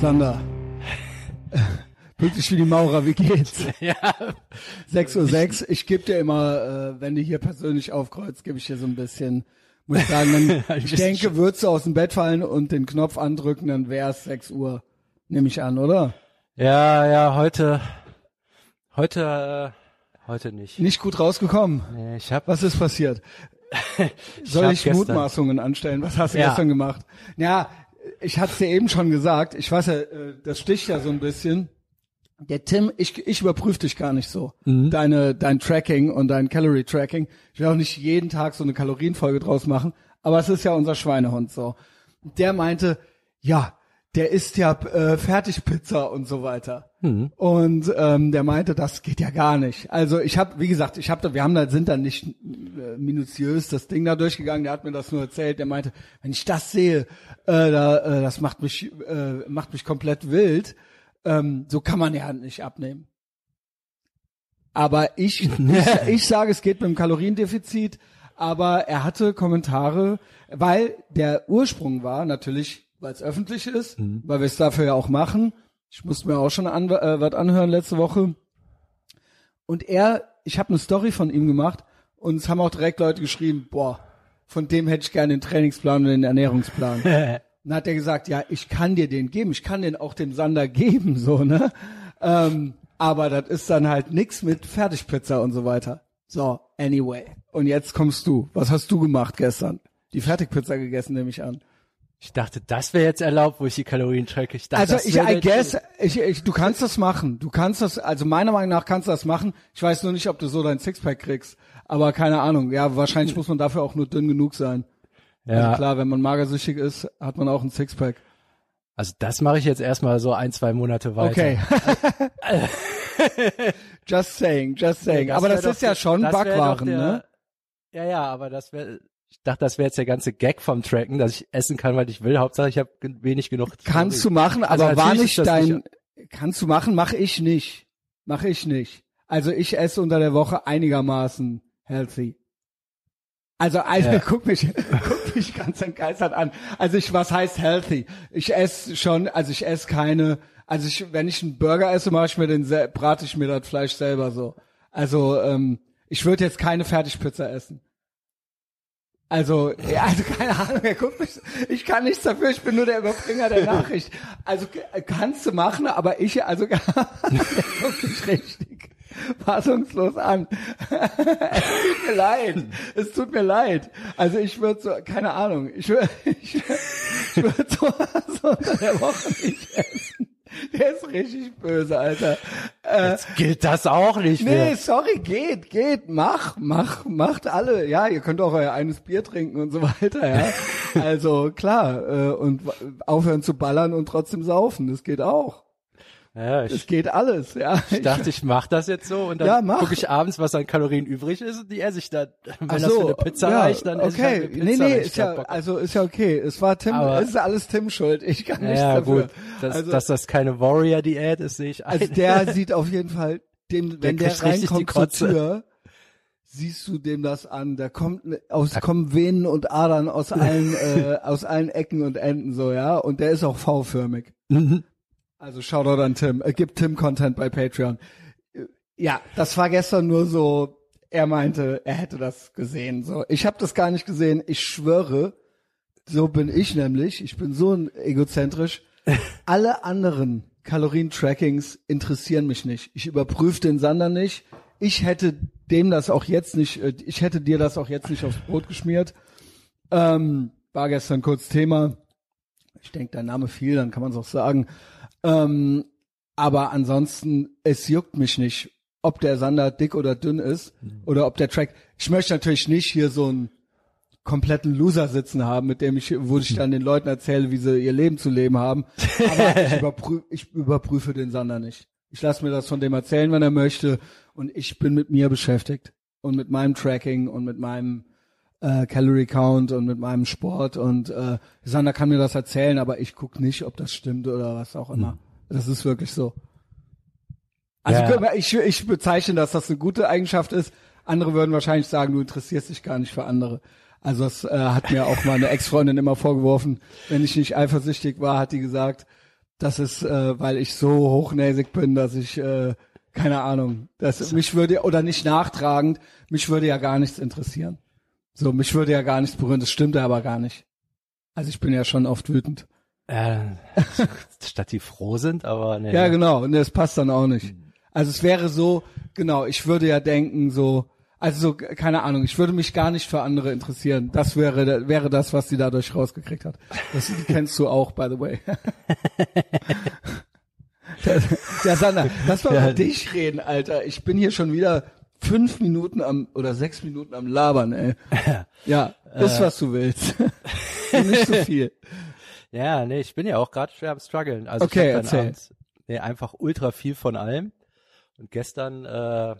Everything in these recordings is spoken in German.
Sander. Pünktlich wie die Maurer, wie geht's? Ja. 6.06 Uhr. Ich gebe dir immer, äh, wenn du hier persönlich aufkreuzt, gebe ich dir so ein bisschen, muss ich sagen, Ein ich denke, würdest du aus dem Bett fallen und den Knopf andrücken, dann wär's 6 Uhr. Nehme ich an, oder? Ja, ja, heute, heute, äh, heute nicht. Nicht gut rausgekommen. Nee, ich hab, Was ist passiert? Soll hab ich Mutmaßungen anstellen? Was hast du Ja. gestern gemacht? Ja, ich hatte es dir eben schon gesagt. Ich weiß ja, äh, das sticht ja so ein bisschen. Der Tim, ich, ich überprüfe dich gar nicht so. Mhm. Deine, dein Tracking und dein Calorie Tracking. Ich will auch nicht jeden Tag so eine Kalorienfolge draus machen. Aber es ist ja unser Schweinehund so. Der meinte, ja, der isst ja äh, Fertigpizza und so weiter. Mhm. Und ähm, der meinte, das geht ja gar nicht. Also ich habe, wie gesagt, ich habe da, wir haben da sind da nicht äh, minutiös das Ding da durchgegangen. Der hat mir das nur erzählt. Der meinte, wenn ich das sehe, äh, da, äh, das macht mich äh, macht mich komplett wild. Ähm, so kann man ja nicht abnehmen. Aber ich, ich, ich sage, es geht mit dem Kaloriendefizit. Aber er hatte Kommentare, weil der Ursprung war natürlich, weil es öffentlich ist, weil wir es dafür ja auch machen. Ich musste mir auch schon an, äh, was anhören letzte Woche. Und er, ich habe eine Story von ihm gemacht und es haben auch direkt Leute geschrieben, boah, von dem hätte ich gerne den Trainingsplan und den Ernährungsplan. Dann hat er gesagt, ja, ich kann dir den geben, ich kann den auch dem Sander geben, so, ne? Ähm, aber das ist dann halt nix mit Fertigpizza und so weiter. So, anyway. Und jetzt kommst du. Was hast du gemacht gestern? Die Fertigpizza gegessen, nehme ich an. Ich dachte, das wäre jetzt erlaubt, wo ich die Kalorien tracke. Ich dachte, Also ich, I guess, ich, ich, du kannst das machen. Du kannst das, also meiner Meinung nach kannst du das machen. Ich weiß nur nicht, ob du so dein Sixpack kriegst. Aber keine Ahnung. Ja, wahrscheinlich muss man dafür auch nur dünn genug sein. Ja, Also klar, wenn man magersüchtig ist, hat man auch ein Sixpack. also das mache ich jetzt erstmal so ein, zwei Monate weiter. Okay. just saying, just saying. Nee, aber das ist ja schon Backwaren, der- ne? Ja, ja, aber das wäre, ich dachte, das wäre jetzt der ganze Gag vom Tracken, dass ich essen kann, was ich will. Hauptsache, ich habe wenig genug. Kannst du machen, Also aber war natürlich nicht dein, kannst du machen, mache ich nicht. Mache ich nicht. Also ich esse unter der Woche einigermaßen healthy. Also, also Ja. guck mich, guck mich ganz entgeistert an. Also ich, was heißt healthy? Ich esse schon, also ich esse keine, also ich, wenn ich einen Burger esse, mache ich mir den, brate ich mir das Fleisch selber so. Also, ähm, ich würde jetzt keine Fertigpizza essen. Also, ja, also keine Ahnung, er guckt mich, ich kann nichts dafür, ich bin nur der Überbringer der Nachricht. Also k- kannst du machen, aber ich, also mich richtig fassungslos an. es tut mir leid, es tut mir leid. Also ich würde so, keine Ahnung, ich würde ich, würd- ich würd so, so unter der Woche nicht essen. Der ist richtig böse, Alter. Äh, Jetzt gilt das auch nicht Nee, mehr. sorry, geht, geht, mach, mach, macht alle. Ja, ihr könnt auch euer eines Bier trinken und so weiter, ja. Also klar, äh, und aufhören zu ballern und trotzdem saufen, das geht auch. Ja, Das ich, geht alles, ja. ich dachte, ich mache das jetzt so und Ja, dann mach. gucke ich abends, was an Kalorien übrig ist und die esse ich dann. Wenn Ach das so, für eine Pizza ja, reicht, dann esse ich okay. halt eine Pizza. nee, nee, ist ja, also ist ja okay. Es war Tim, Aber- es ist alles Tim schuld. Ich kann Ja, nichts ja, dafür. gut. Dass, also, dass das keine Warrior-Diät ist, sehe ich ein. also der sieht auf jeden Fall, dem, wenn der die reinkommt zur. Tür, siehst du dem das an. Da kommt ne- aus, kommen Venen und Adern aus allen, äh, aus allen Ecken und Enden so, ja. Und der ist auch V-förmig. Also Shoutout an Tim. Äh, gibt Tim Content bei Patreon. Äh, Ja, das war gestern nur so, er meinte, er hätte das gesehen. So, ich habe das gar nicht gesehen. Ich schwöre, so bin ich nämlich. Ich bin so egozentrisch. Alle anderen Kalorien-Trackings interessieren mich nicht. Ich überprüfe den Sander nicht. Ich hätte dem das auch jetzt nicht, äh, ich hätte dir das auch jetzt nicht aufs Brot geschmiert. Ähm, war gestern kurz Thema. Ich denke, dein Name fiel, dann kann man es auch sagen. Ähm, aber ansonsten, es juckt mich nicht, ob der Sander dick oder dünn ist oder ob der Track. Ich möchte natürlich nicht hier so einen kompletten Loser sitzen haben, mit dem ich, wo ich dann den Leuten erzähle, wie sie ihr Leben zu leben haben. Aber ich, überprüf, ich überprüfe den Sander nicht. Ich lasse mir das von dem erzählen, wenn er möchte. Und ich bin mit mir beschäftigt und mit meinem Tracking und mit meinem äh, Calorie Count und mit meinem Sport. Und äh, Sander kann mir das erzählen, aber ich guck nicht, ob das stimmt oder was auch immer. Das ist wirklich so. Also Ja. mal, ich, ich bezeichne, dass das eine gute Eigenschaft ist. Andere würden wahrscheinlich sagen, du interessierst dich gar nicht für andere. Also das äh, hat mir auch mal eine Ex-Freundin immer vorgeworfen, wenn ich nicht eifersüchtig war, hat die gesagt, Das ist, äh, weil ich so hochnäsig bin, dass ich, äh, keine Ahnung, das, mich würde, oder nicht nachtragend, mich würde ja gar nichts interessieren. So, mich würde ja gar nichts berühren, das stimmt aber gar nicht. Also ich bin ja schon oft wütend. Äh, statt die froh sind, aber nee. Ja, genau, und das passt dann auch nicht. Also es wäre so, genau, ich würde ja denken, so, also so, keine Ahnung, ich würde mich gar nicht für andere interessieren. Das wäre, wäre das, was sie dadurch rausgekriegt hat. Das kennst du auch, by the way. der, der Sander, lass mal Ja. über dich reden, Alter. Ich bin hier schon wieder fünf Minuten am, oder sechs Minuten am Labern, ey. Ja, ist, was du willst. nicht so viel. Ja, nee, ich bin ja auch gerade schwer am struggeln. Also Okay, ich hab dann erzähl. abends, nee, einfach ultra viel von allem. Und gestern, äh,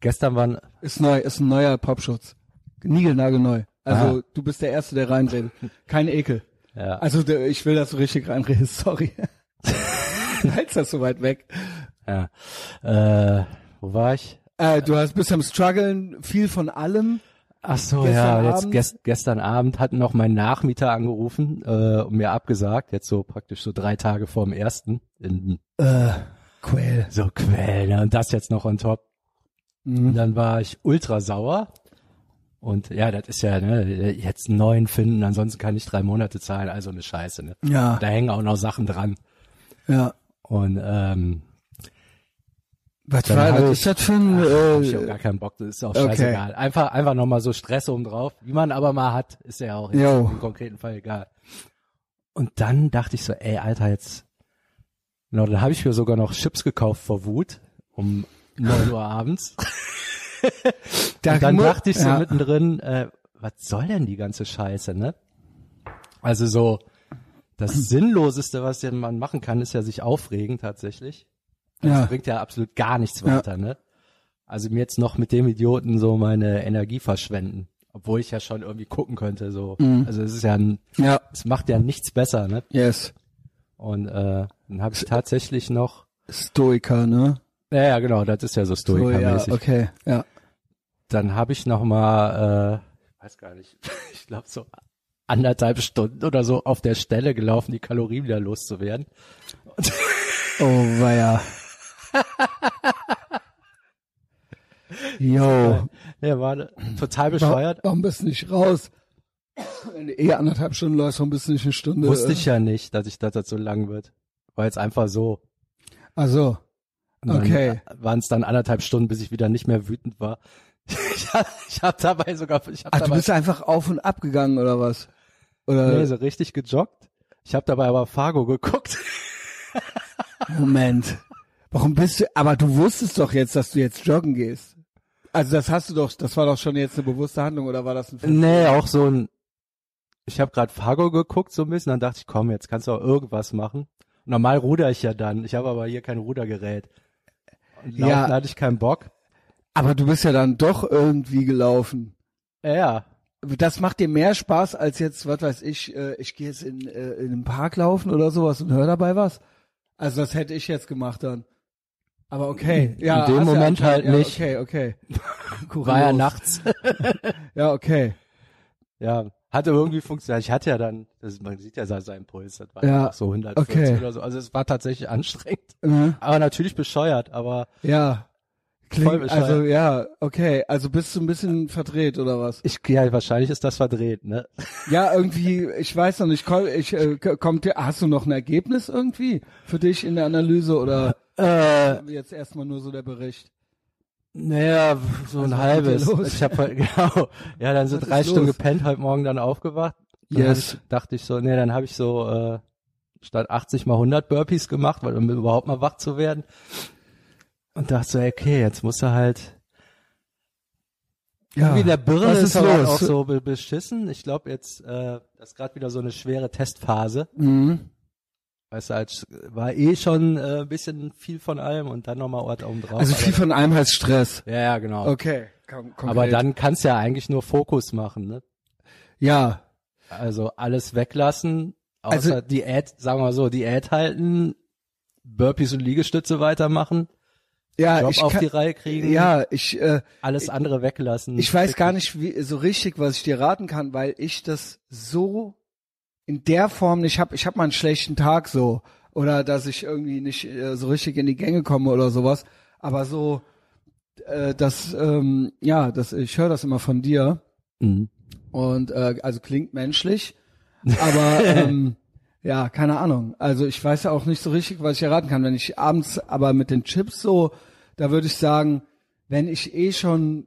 gestern waren, Ist neu, ist ein neuer Popschutz. Niegelnagelneu. Also Ah. du bist der Erste, der reinredet. Kein Ekel. ja, Also der, ich will, dass du richtig reinredest, sorry. Hältst das so weit weg. ja, äh, wo war ich? Äh, du hast bist am struggeln, viel von allem. Ach so, Gestern ja, jetzt Abend? gest, gestern Abend hat noch mein Nachmieter angerufen äh, und mir abgesagt, jetzt so praktisch so drei Tage vor dem ersten. In, Äh, Quell. so Quell, ne? Und das jetzt noch on top. Und Mhm. dann war ich ultra sauer. Und ja, das ist ja, ne, jetzt einen neuen finden, ansonsten kann ich drei Monate zahlen, also eine Scheiße, ne? Ja, Da hängen auch noch Sachen dran. ja. Und ähm, Was, Dann war, was ich- ist das für ein, hab ich auch äh, gar keinen Bock, das ist auch okay. scheißegal. Einfach, einfach nochmal so Stress oben drauf, wie man aber mal hat, ist ja auch im konkreten Fall egal. Und dann dachte ich so, ey, Alter, jetzt, genau, dann habe ich mir sogar noch Chips gekauft vor Wut um 9 Uhr abends. Und dann dachte ich so ja. mittendrin, äh, was soll denn die ganze Scheiße, ne? Also so, das Sinnloseste, was man machen kann, ist ja sich aufregen tatsächlich. Das Ja. bringt ja absolut gar nichts weiter, ne? Also mir jetzt noch mit dem Idioten so meine Energie verschwenden. Obwohl ich ja schon irgendwie gucken könnte, so. Mhm. Also es ist ja ein, Ja, es macht ja nichts besser, ne? yes. Und äh, dann habe ich tatsächlich noch, Stoiker, ne? ja, ja genau, das ist ja so So, ja, Stoiker-mäßig. okay, ja. Dann habe ich noch mal, äh, weiß gar nicht, ich glaube so anderthalb Stunden oder so auf der Stelle gelaufen, die Kalorien wieder loszuwerden. Oh, weia. Jo. Ja, war total bescheuert. Warum bist du nicht raus? Wenn du eh anderthalb Stunden läufst, warum bist du nicht eine Stunde? Wusste ich ja nicht, dass ich dass das so lang wird. War jetzt einfach so. Also, Okay. Waren es dann anderthalb Stunden, bis ich wieder nicht mehr wütend war. Ich habe ich hab dabei sogar, ich habe ach, du dabei bist einfach auf und ab gegangen oder was? Oder nee, so richtig gejoggt. Ich habe dabei aber Fargo geguckt. Moment. Warum bist du? Aber du wusstest doch jetzt, dass du jetzt joggen gehst. Also das hast du doch, das war doch schon jetzt eine bewusste Handlung oder war das ein Nee, auch so ein. Ich habe gerade Fargo geguckt so ein bisschen, dann dachte ich, komm, jetzt kannst du auch irgendwas machen. Normal ruder ich ja dann. Ich habe aber hier kein Rudergerät. Und laufen Ja. hatte ich keinen Bock. Aber du bist ja dann doch irgendwie gelaufen. Ja. Das macht dir mehr Spaß als jetzt, was weiß ich, äh, ich gehe jetzt in, äh, in den Park laufen oder sowas und hör dabei was. Also das hätte ich jetzt gemacht dann. Aber okay. Ja, dem hast ja Moment halt ja, nicht. Okay, okay. War ja nachts. Ja, okay. Ja, hatte irgendwie funktioniert. Ich hatte ja dann, das, man sieht ja se- seinen Puls, das war Ja, so 140 okay. oder so. Also es war tatsächlich anstrengend. Mhm. Aber natürlich bescheuert, aber Ja. Voll Klingt, bescheuert. also ja, okay. Also bist du ein bisschen verdreht oder was? ich, ja, wahrscheinlich ist das verdreht, ne? Ja, irgendwie, ich weiß noch nicht, komm- ich, äh, kommt dir, hast du noch ein Ergebnis irgendwie für dich in der Analyse oder Äh, jetzt erstmal nur so der Bericht? naja, so Was ein halbes. Ich habe halt, genau, ja, dann so Was drei Stunden los? gepennt, heute Morgen dann aufgewacht. Dann Yes. ich, dachte ich so, nee, dann habe ich so äh, statt 80 mal 100 Burpees gemacht, weil um überhaupt mal wach zu werden. Und dachte so, okay, jetzt musst du halt Irgendwie in der Birne ist, ist los? auch so be beschissen. Ich glaube jetzt, äh, das ist gerade wieder so eine schwere Testphase. Mhm. Weißt du, als war eh schon äh, ein bisschen viel von allem und dann nochmal Ort oben drauf. Also viel von einem heißt Stress. ja, ja, genau. Okay. Konkret. aber dann kannst du ja eigentlich nur Fokus machen, ne? Ja. Also alles weglassen, außer Also- Diät, sagen wir mal so, Diät halten, Burpees und Liegestütze weitermachen, Ja, Job ich auf kann, die Reihe kriegen, Ja, ich, äh, alles andere weglassen. ich weiß gar nicht wie, so richtig, was ich dir raten kann, weil ich das so in der Form nicht hab. Ich habe mal einen schlechten Tag so oder dass ich irgendwie nicht äh, so richtig in die Gänge komme oder sowas. Aber so, äh, das, ähm, ja, das, ich höre das immer von dir Mhm. und äh, also klingt menschlich, aber ähm, ja, keine Ahnung. Also ich weiß ja auch nicht so richtig, was ich erraten kann. Wenn ich abends aber mit den Chips so, da würde ich sagen, wenn ich eh schon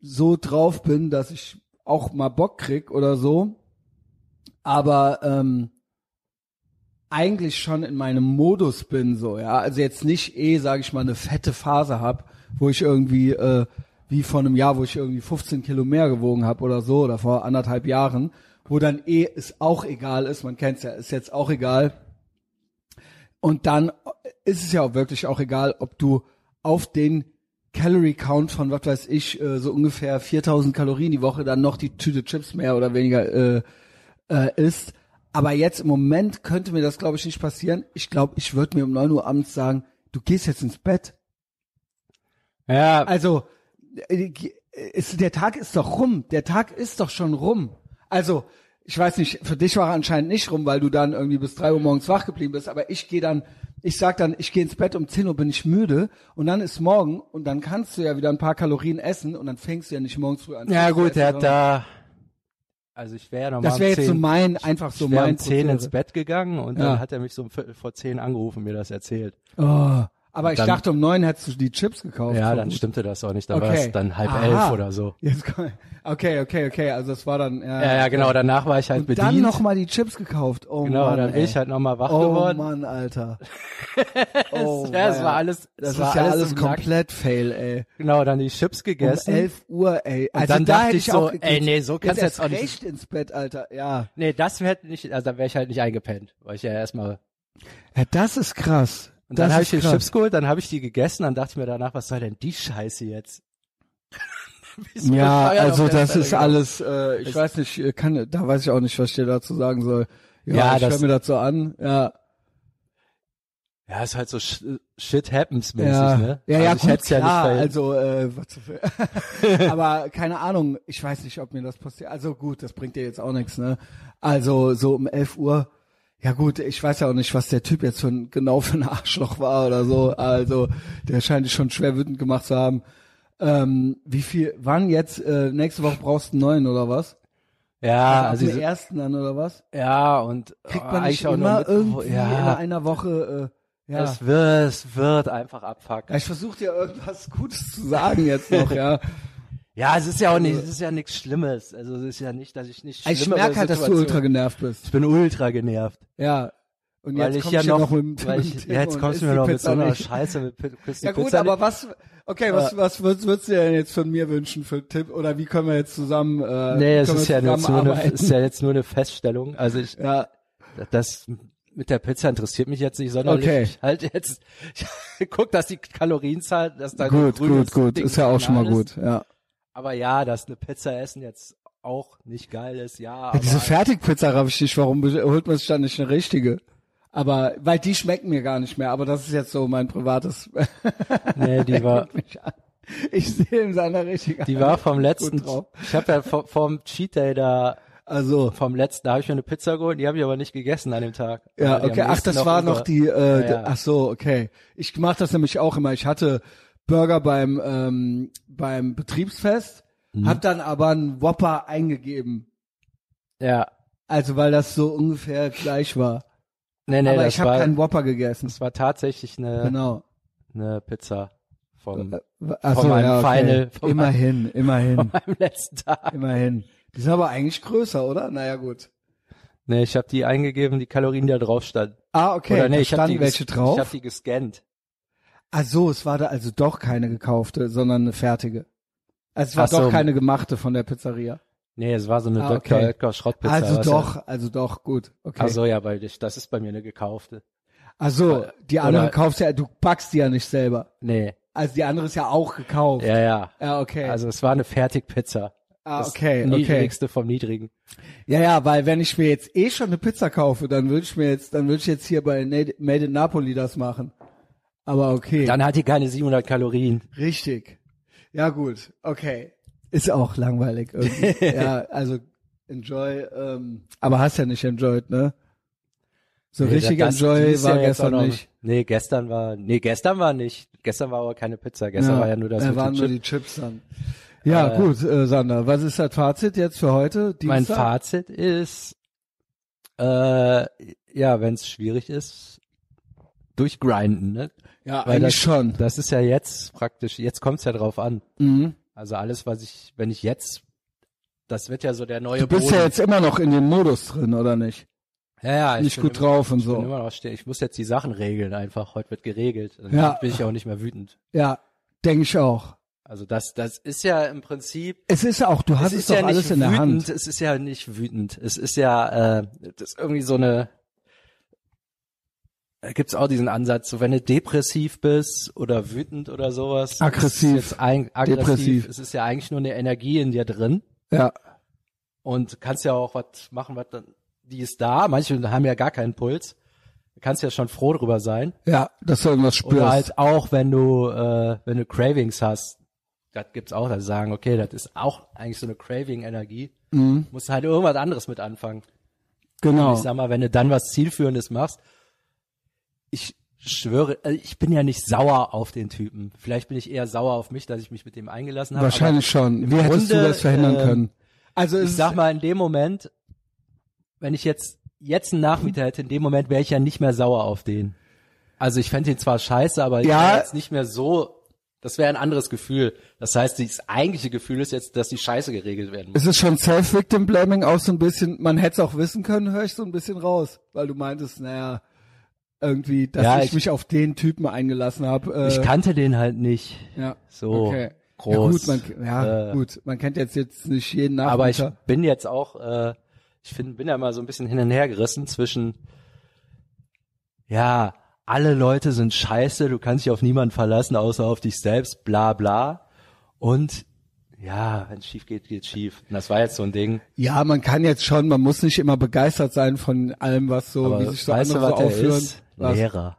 so drauf bin, dass ich auch mal Bock krieg oder so, aber ähm, eigentlich schon in meinem Modus bin so, ja, also jetzt nicht eh, sage ich mal, eine fette Phase hab, wo ich irgendwie äh, wie vor einem Jahr, wo ich irgendwie 15 Kilo mehr gewogen habe oder so oder vor anderthalb Jahren, wo dann eh es auch egal ist, man kennt's ja, ist jetzt auch egal. Und dann ist es ja auch wirklich auch egal, ob du auf den Calorie Count von was weiß ich äh, so ungefähr 4000 Kalorien die Woche dann noch die Tüte Chips mehr oder weniger äh, äh, isst. Aber jetzt im Moment könnte mir das glaube ich nicht passieren. Ich glaube, ich würde mir um 9 Uhr abends sagen, du gehst jetzt ins Bett. Ja, Also äh, ist, der Tag ist doch rum. Der Tag ist doch schon rum. Also ich weiß nicht, für dich war er anscheinend nicht rum, weil du dann irgendwie bis drei Uhr morgens wach geblieben bist. Aber ich gehe dann, ich sag dann, ich gehe ins Bett um 10 Uhr, bin ich müde und dann ist morgen und dann kannst du ja wieder ein paar Kalorien essen und dann fängst du ja nicht morgens früh an. ja gut, er hat da, also ich wäre normal Das wäre jetzt so 10 mein, einfach so ich mein um 10 ins. Bett gegangen und Ja. dann hat er mich so um Viertel vor 10 angerufen und mir das erzählt. Oh, aber ich Dann- dachte, um neun hättest du die Chips gekauft. Ja, dann stimmte das auch nicht. Dann war Okay. es dann halb Aha. elf oder so. Jetzt, okay, okay, okay, also es war dann, ja, Ja, ja, genau. Danach war ich halt Und bedient. dann nochmal die Chips gekauft. Oh genau, Mann, dann bin ich halt nochmal wach Oh geworden. Mann, Alter. Oh, ja, es war alles, Das ist war ja alles, im Nack. komplett fail, ey. Genau, dann die Chips Um gegessen. 11 Uhr, ey. Und Also dann da dachte hätte ich ich so, auch ey, nee, so kannst du jetzt auch nicht- recht ins Bett, Alter. Ja. Nee, das hätte nicht, also da wäre ich halt nicht eingepennt, weil ich ja erstmal. Ja, das ist krass. Und dann das habe ist ich die. Chips geholt, dann habe ich die gegessen, dann dachte ich mir danach, was soll denn die Scheiße jetzt? Ja, also das ist gelaufen. alles, äh, ich Es- weiß nicht, äh, kann, da weiß ich auch nicht, was ich dir dazu sagen soll. Ja, Ja, ich höre mir so an. Ja, Ja, ist halt so sh shit happens mäßig, ja, ne? ja, also ja, ich gut, hätt's ja klar, nicht also, äh, was zu viel. aber keine Ahnung, ich weiß nicht, ob mir das passiert. Also gut, das bringt dir jetzt auch nichts, ne? Also so um 11 Uhr, ja gut, ich weiß ja auch nicht, was der Typ jetzt für ein, genau für ein Arschloch war oder so. Also der scheint dich schon schwer wütend gemacht zu haben. Ähm, wie viel, wann jetzt, äh, nächste Woche brauchst du einen neuen oder was? ja, also also, dem ersten dann oder was? ja, und Kriegt äh, man eigentlich nicht auch immer irgendwie in ja, einer Woche, äh, ja. es wird, es wird einfach abfucken. ja ich versuche dir irgendwas Gutes zu sagen jetzt noch, ja. Ja, es ist ja auch nicht, es ist ja nichts Schlimmes. Also es ist ja nicht, dass ich nicht Ich schlimmere merke halt, dass du ultra genervt bist. Ich bin ultra genervt. Ja. Und Weil jetzt ich ja ich ja noch, mit, weil ich, ja, jetzt kommst du mir noch mit Pizza so einer. Scheiße mit Pi- küsst die Ja gut, Pizza aber was, okay, was, was würdest, würdest du denn jetzt von mir wünschen für Tipp? Oder wie können wir jetzt zusammen, äh, Nee, es ist ja, jetzt nur eine, ist ja jetzt nur eine Feststellung. Also ich, ja, das mit der Pizza interessiert mich jetzt nicht sonderlich. Okay. Ich halt jetzt, ich guck, dass die Kalorienzahl, dass da gut, gut, gut, ist ja auch schon mal gut, ja. Aber ja, dass eine Pizza essen jetzt auch nicht geil ist, ja. ja diese Fertigpizza raff ich nicht, warum holt man sich dann nicht eine richtige? Aber, weil die schmecken mir gar nicht mehr, aber das ist jetzt so mein privates, nee, die war. Ich sehe ihm seiner richtig die war vom letzten, ich habe ja vom, vom Cheat Day da, Also, vom letzten, da habe ich mir eine Pizza geholt, die habe ich aber nicht gegessen an dem Tag. Ja, am okay. Ach, das war über- noch die, äh, Ja, ja. ach so, okay. Ich mach das nämlich auch immer. Ich hatte Burger beim, ähm, beim Betriebsfest, Mhm. hab dann aber einen Whopper eingegeben. Ja, Also, weil das so ungefähr gleich war. nee, nee, aber ich habe keinen Whopper gegessen. das war tatsächlich eine, Genau. eine Pizza vom, Ach von so, meinem ja, okay. Final- von immerhin, immerhin, meinem letzten Tag. immerhin. Die sind aber eigentlich größer, oder? Naja, gut. Nee, ich habe die eingegeben, die Kalorien, die da drauf standen. Ah, okay. Oder nee, da ich habe standen die, welche drauf. Ich habe die gescannt. Ach so, es war da also doch keine gekaufte, sondern eine fertige. Also es war Ach so. doch keine gemachte von der Pizzeria. Nee, es war so eine Ah, Dr. okay. Oetker Schrottpizza. also was doch, also doch, gut. Okay. Ja, also ja, weil ich, das ist bei mir eine gekaufte. also die andere oder- kaufst ja, du backst die ja nicht selber. Nee, Also die andere ist ja auch gekauft. ja, ja. Ja, okay. Also es war eine Fertigpizza. ah, Das okay, okay. Niedrigste vom Niedrigen. Ja, ja, weil wenn ich mir jetzt eh schon eine Pizza kaufe, dann würde ich mir jetzt, dann würde ich jetzt hier bei Nade- Made in Napoli das machen. Aber okay. Dann hat die keine 700 Kalorien. Richtig. Ja, gut. Okay. Ist auch langweilig irgendwie. ja, also Enjoy, ähm, aber hast ja nicht enjoyed, ne? So Nee, richtig das- Enjoy war ja gestern noch- nicht. Nee, gestern war, nee, gestern war nicht. Gestern war aber keine Pizza. Gestern war ja nur das da mit waren nur Chip. die Chips dann. Ja, Äh, gut, äh, Sander, was ist das Fazit jetzt für heute? Mein Dienstag? Fazit ist, äh, ja, wenn es schwierig ist, durchgrinden, ne? Ja, Weil eigentlich das, schon. Das ist ja jetzt praktisch, jetzt kommt's ja drauf an. Mhm. Also alles, was ich, wenn ich jetzt, das wird ja so der neue Du bist Boden. ja jetzt immer noch in dem Modus drin, oder nicht? ja, ja, ich nicht bin gut immer, drauf und ich bin so. immer noch stehen. Ich muss jetzt die Sachen regeln einfach. Heute wird geregelt. Und Ja. dann bin ich auch nicht mehr wütend. Ja, denke ich auch. Also das, das ist ja im Prinzip Es ist auch, du hast es es, doch ja alles nicht in der wütend, Hand. es ist ja nicht wütend. Es ist ja, äh, das ist irgendwie so eine, gibt's auch diesen Ansatz, so wenn du depressiv bist oder wütend oder sowas. Aggressiv. Ist ein, aggressiv. Depressiv. Es ist ja eigentlich nur eine Energie in dir drin Ja, und kannst ja auch was machen, was dann, die ist da. Manche haben ja gar keinen Puls. Du kannst ja schon froh drüber sein. ja, dass du irgendwas spürst. Oder halt auch, wenn du, äh, wenn du Cravings hast. Das gibt's auch, dass sie sagen, okay, das ist auch eigentlich so eine Craving-Energie. mhm, Musst halt irgendwas anderes mit anfangen. genau. Ich sag mal, wenn du dann was Zielführendes machst, ich schwöre, also ich bin ja nicht sauer auf den Typen. Vielleicht bin ich eher sauer auf mich, dass ich mich mit dem eingelassen habe. Wahrscheinlich schon. Wie hättest du Grunde, das verhindern äh, können? Also ich sag mal, in dem Moment, wenn ich jetzt, jetzt einen Nachmieter hätte, in dem Moment wäre ich ja nicht mehr sauer auf den. Also ich fände ihn zwar scheiße, aber ich Ja. wäre jetzt nicht mehr so, das wäre ein anderes Gefühl. Das heißt, das eigentliche Gefühl ist jetzt, dass die Scheiße geregelt werden muss. es ist schon Self-Victim-Blaming auch so ein bisschen, man hätte es auch wissen können, höre ich so ein bisschen raus, weil du meintest, naja, irgendwie, dass Ja, ich, ich- mich auf den Typen eingelassen habe. Äh, Ich kannte den halt nicht. ja, so okay. groß. Ja, gut, man, ja, Äh, gut, man kennt jetzt jetzt nicht jeden Aber ich bin jetzt auch, äh, ich find, bin ja mal so ein bisschen hin und her gerissen zwischen, ja, alle Leute sind scheiße, du kannst dich auf niemanden verlassen, außer auf dich selbst, bla bla. Und ja, wenn es schief geht, geht schief. Und das war jetzt so ein Ding. Ja, man kann jetzt schon, man muss nicht immer begeistert sein von allem, was so, Aber wie sich so andere so aufführen. ist? Was? Lehrer.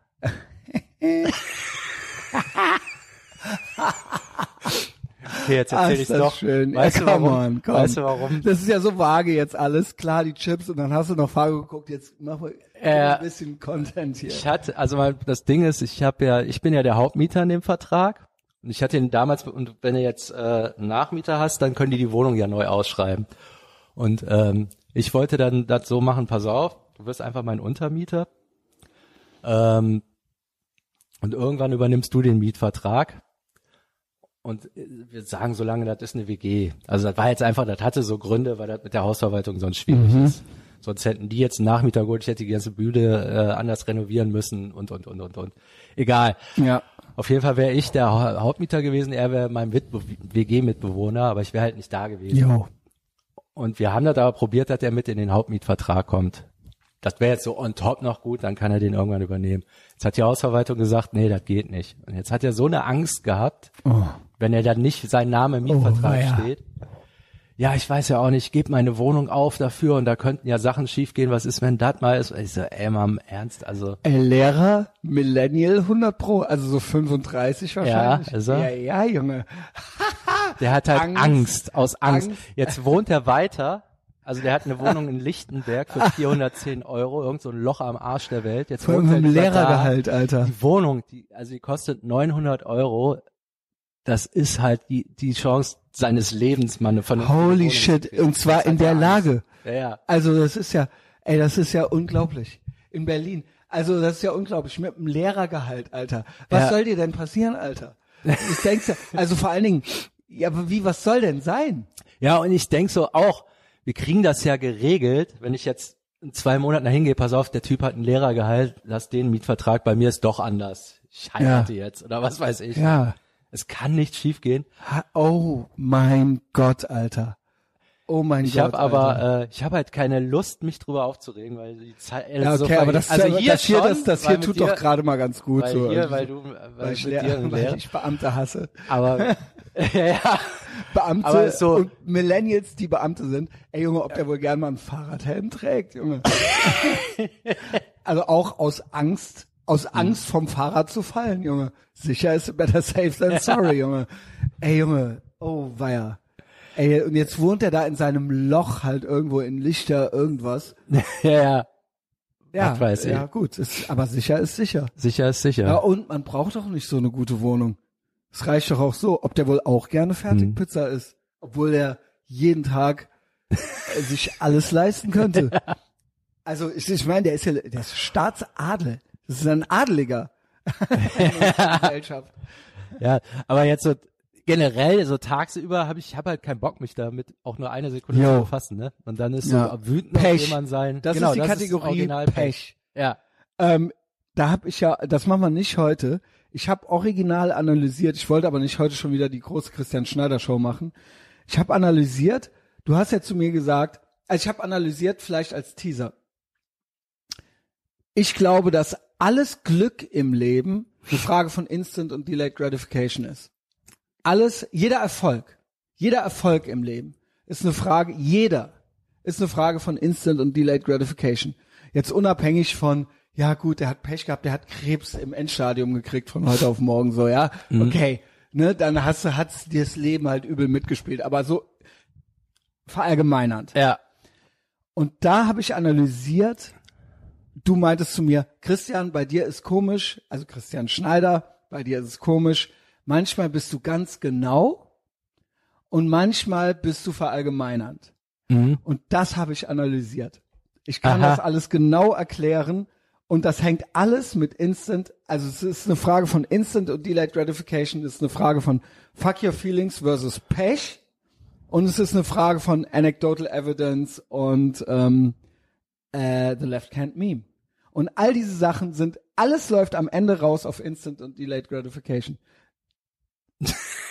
okay, jetzt erzähl ich's das doch. schön. Weißt, ja, du warum? on, weißt du warum? Das ist ja so vage jetzt alles. Klar, die Chips und dann hast du noch Fargo geguckt, jetzt mach mal Äh, ein bisschen Content hier. Ich hatte, also mal, das Ding ist, ich habe ja, ich bin ja der Hauptmieter in dem Vertrag. Und ich hatte ihn damals, und wenn du jetzt äh, einen Nachmieter hast, dann können die die Wohnung ja neu ausschreiben. Und ähm, ich wollte dann das so machen, pass auf, du wirst einfach mein Untermieter. Ähm, und irgendwann übernimmst du den Mietvertrag. Und äh, wir sagen so lange, das ist eine WG. Also das war jetzt einfach, das hatte so Gründe, weil das mit der Hausverwaltung sonst schwierig ist. Sonst hätten die jetzt einen Nachmieter geholt, ich hätte die ganze Bude äh, anders renovieren müssen und, und, und, und, und. Egal. Ja. Auf jeden Fall wäre ich der Ha- Hauptmieter gewesen, er wäre mein Mitbe WG-Mitbewohner, aber ich wäre halt nicht da gewesen. Jo. Und wir haben das aber probiert, dass er mit in den Hauptmietvertrag kommt. Das wäre jetzt so on top noch gut, dann kann er den irgendwann übernehmen. Jetzt hat die Hausverwaltung gesagt, nee, das geht nicht. Und jetzt hat er so eine Angst gehabt, Oh. wenn er dann nicht sein Name im Mietvertrag weia. steht. Ja, ich weiß ja auch nicht, ich gebe meine Wohnung auf dafür und da könnten ja Sachen schiefgehen. Was ist, wenn das mal ist? Ich so, ey, mal im Ernst, also Ey, Lehrer, Millennial 100 Pro, also so 35 wahrscheinlich. Ja, er? Ja, ja, Junge. Der hat halt Angst. Angst, aus Angst. Angst. Jetzt wohnt er weiter. Also der hat eine Wohnung in Lichtenberg für 410 Euro, irgend so ein Loch am Arsch der Welt. Jetzt er einem Lehrergehalt, Alter. Die Wohnung, die, also die kostet 900 Euro. Das ist halt die, die Chance seines Lebens, eine vernünftige Holy shit. Und zwar in der er. Lage. Ja, ja. Also das ist ja, ey, das ist ja unglaublich. In Berlin. Also das ist ja unglaublich. Mit einem Lehrergehalt, Alter. Was Ja. soll dir denn passieren, Alter? Ich denk's ja, also vor allen Dingen, ja, aber wie, was soll denn sein? Ja, und ich denk so auch, wir kriegen das ja geregelt, wenn ich jetzt in zwei Monaten dahin gehe, pass auf, der Typ hat einen Lehrergehalt, lass den Mietvertrag, bei mir ist doch anders. Ich heirate jetzt oder was weiß ich. Ja. Es kann nicht schiefgehen. Oh mein Gott, Alter. Oh mein Ich Gott. habe aber, äh, ich habe halt keine Lust, mich drüber aufzuregen, weil die Zeit. äh, ja, so okay, ver- aber das, also hier das hier, schon, das, das hier tut dir, doch gerade mal ganz gut. weil so. hier, weil so. du, weil, weil ich, mit Lehr- weil ich Beamte hasse. Aber ja, ja, Beamte so- und Millennials, die Beamte sind. Ey Junge, ob der wohl gern mal einen Fahrradhelm trägt, Junge. also auch aus Angst, aus Angst vom Fahrrad zu fallen, Junge. Sicher ist better safe than sorry, Junge. Ey Junge, oh weia. Ey, und jetzt wohnt er da in seinem Loch halt irgendwo in Lichter irgendwas. ja, ja. Ja, ja, gut, ist, aber sicher ist sicher. Sicher ist sicher. Ja, und man braucht doch nicht so eine gute Wohnung. Es reicht doch auch so, ob der wohl auch gerne Fertigpizza Hm. isst, obwohl der jeden Tag äh, sich alles leisten könnte. Also ich, ich meine, der ist ja der ist Staatsadel. Das ist ein Adeliger. Gesellschaft. Ja, aber jetzt so generell so tagsüber habe ich hab halt keinen Bock mich damit auch nur eine Sekunde zu befassen, ne? Und dann ist Ja. so wütend auf Pech. jemand sein. Das genau, ist die das Kategorie original Pech. Ja. Ähm, da habe ich ja, das machen wir nicht heute. Ich habe original analysiert. Ich wollte aber nicht heute schon wieder die große Christian Schneider Show machen. Ich habe analysiert. Du hast ja zu mir gesagt, also ich habe analysiert, vielleicht als Teaser. Ich glaube, dass alles Glück im Leben eine Frage von Instant und Delayed Gratification ist. Alles, jeder Erfolg, jeder Erfolg im Leben ist eine Frage, jeder ist eine Frage von Instant und Delayed Gratification. Jetzt unabhängig von, ja gut, der hat Pech gehabt, der hat Krebs im Endstadium gekriegt von heute auf morgen, so, ja, okay, ne, dann hast du, hat's dir das Leben halt übel mitgespielt, aber so verallgemeinernd. Ja. Und da habe ich analysiert, du meintest zu mir, Christian, bei dir ist komisch, also Christian Schneider, bei dir ist es komisch, manchmal bist du ganz genau und manchmal bist du verallgemeinernd. Mhm. Und das habe ich analysiert. Ich kann Aha. das alles genau erklären und das hängt alles mit Instant, also es ist eine Frage von Instant und Delayed Gratification, es ist eine Frage von Fuck Your Feelings versus Pech und es ist eine Frage von Anecdotal Evidence und ähm, äh, The Left Hand Meme. Und all diese Sachen sind, alles läuft am Ende raus auf Instant und Delayed Gratification.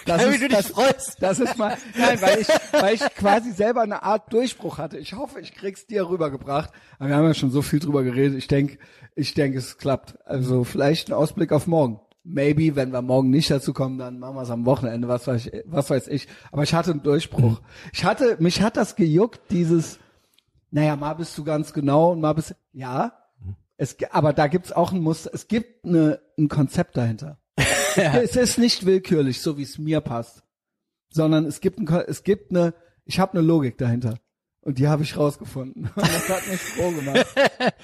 Das ist, du dich das, freust. das ist mal, nein, weil ich, weil ich quasi selber eine Art Durchbruch hatte. Ich hoffe, ich krieg's dir rübergebracht. Aber wir haben ja schon so viel drüber geredet. Ich denke, ich denke, es klappt. Also vielleicht ein Ausblick auf morgen. Maybe, wenn wir morgen nicht dazu kommen, dann machen wir es am Wochenende, was weiß ich, was weiß ich. Aber ich hatte einen Durchbruch. Ich hatte, mich hat das gejuckt, dieses, naja, mal bist du ganz genau und mal bist, ja, es, ge- aber da gibt's auch ein Muster, es gibt eine, ein Konzept dahinter. Es ist nicht willkürlich, so wie es mir passt, sondern es gibt ein, es gibt eine, ich habe eine Logik dahinter und die habe ich rausgefunden. Und das hat mich froh gemacht.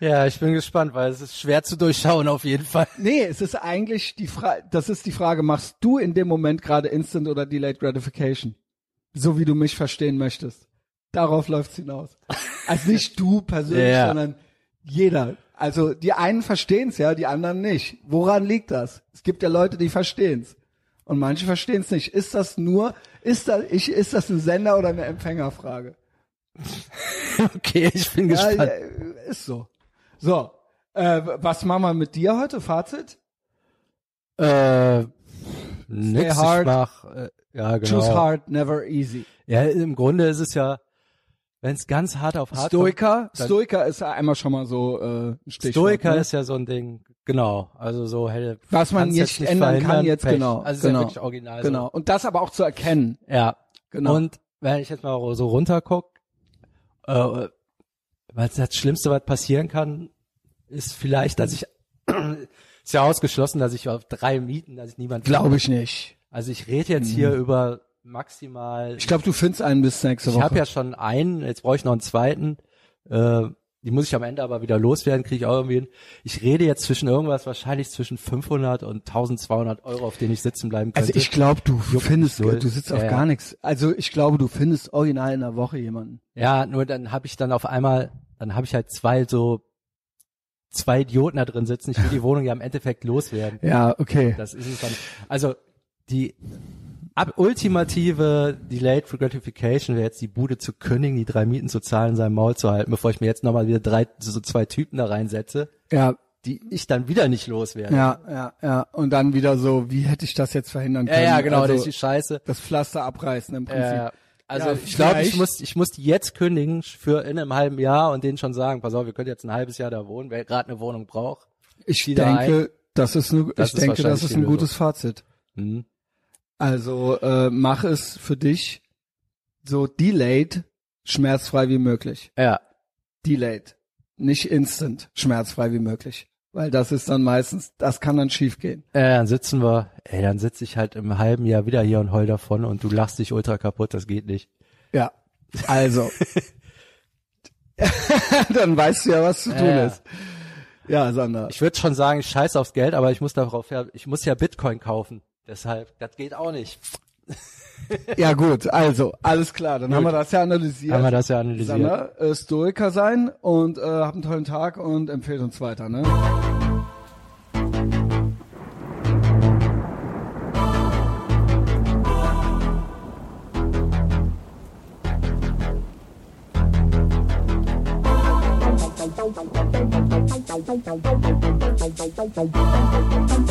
Ja, ich bin gespannt, weil es ist schwer zu durchschauen auf jeden Fall. Nee, es ist eigentlich die Frage, das ist die Frage, machst du in dem Moment gerade Instant oder Delayed Gratification? So wie du mich verstehen möchtest. Darauf läuft's hinaus. Also nicht du persönlich, Ja. sondern jeder. Also die einen verstehen's ja, die anderen nicht. Woran liegt das? Es gibt ja Leute, die verstehen's. Und manche verstehen's nicht. Ist das nur, ist das, ich, ist das ein Sender oder eine Empfängerfrage? Okay, ich bin Ja, gespannt. äh, ist so. So, äh, was machen wir mit dir heute? Fazit? Äh, nix, hard. ich mach, äh, ja, genau. Choose hard, never easy. Ja, im Grunde ist es ja, wenn es ganz hart auf hart Stoiker, dann- Stoiker ist ja einmal schon mal so äh, ein kommt, Stichwort. Stoiker ne? ist ja so ein Ding, genau, also so hätte was man kann's nicht jetzt ändern kann jetzt Pech. genau. Also genau, ist ja wirklich original genau. Und das aber auch zu erkennen. so. Ja, Genau. Und wenn ich jetzt mal so runterguck, äh, was das Schlimmste, was passieren kann, ist vielleicht, dass ich ist ja ausgeschlossen, dass ich auf drei Mieten, dass ich niemand Glaube ich nicht. Also ich rede jetzt hier über maximal Ich glaube, du findest einen bis nächste Ich Woche. habe ja schon einen, jetzt brauche ich noch einen zweiten. Äh, die muss ich am Ende aber wieder loswerden, kriege ich auch irgendwie hin. Ich rede jetzt zwischen irgendwas wahrscheinlich zwischen 500 und 1200 Euro, auf denen ich sitzen bleiben könnte. also ich glaube, du findest, null. du sitzt auf Ja, ja. gar nichts. Also ich glaube, du findest original in der Woche jemanden. ja, nur dann habe ich dann auf einmal, dann habe ich halt zwei so zwei Idioten da drin sitzen. Ich will die Wohnung ja im Endeffekt loswerden. Ja, okay. Das ist es dann. Also die ab ultimative Delayed Gratification wäre jetzt die Bude zu kündigen, die drei Mieten zu zahlen, sein Maul zu halten, bevor ich mir jetzt nochmal wieder drei, so zwei Typen da reinsetze, Ja, die ich dann wieder nicht loswerde. ja, ja, ja. Und dann wieder so, wie hätte ich das jetzt verhindern ja, können? ja genau, das also, ist die Scheiße. das Pflaster abreißen im Prinzip. Äh, also Ja, ich glaube, ich muss, ich muss die jetzt kündigen für in einem halben Jahr und denen schon sagen, pass auf, wir können jetzt ein halbes Jahr da wohnen, wer gerade eine Wohnung braucht. Ich denke, das ist eine, Das ich ist denke, das ist ein gutes Fazit. Hm. Also äh, mach es für dich so delayed, schmerzfrei wie möglich. Ja, Delayed, nicht instant, schmerzfrei wie möglich. Weil das ist dann meistens, das kann dann schief gehen. Äh, dann sitzen wir, ey, dann sitze ich halt im halben Jahr wieder hier und heul davon und du lachst dich ultra kaputt, das geht nicht. Ja, also. dann weißt du ja, was zu tun Ja. ist. Ja, Sander. Ich würde schon sagen, scheiß aufs Geld, aber ich muss darauf ja, ich muss ja Bitcoin kaufen. Deshalb, das geht auch nicht. Ja gut, also, alles klar, dann haben wir das ja analysiert. Haben wir das ja analysiert. Sander, äh, Stoiker sein und äh, habt einen tollen Tag und empfehlt uns weiter, ne? Thank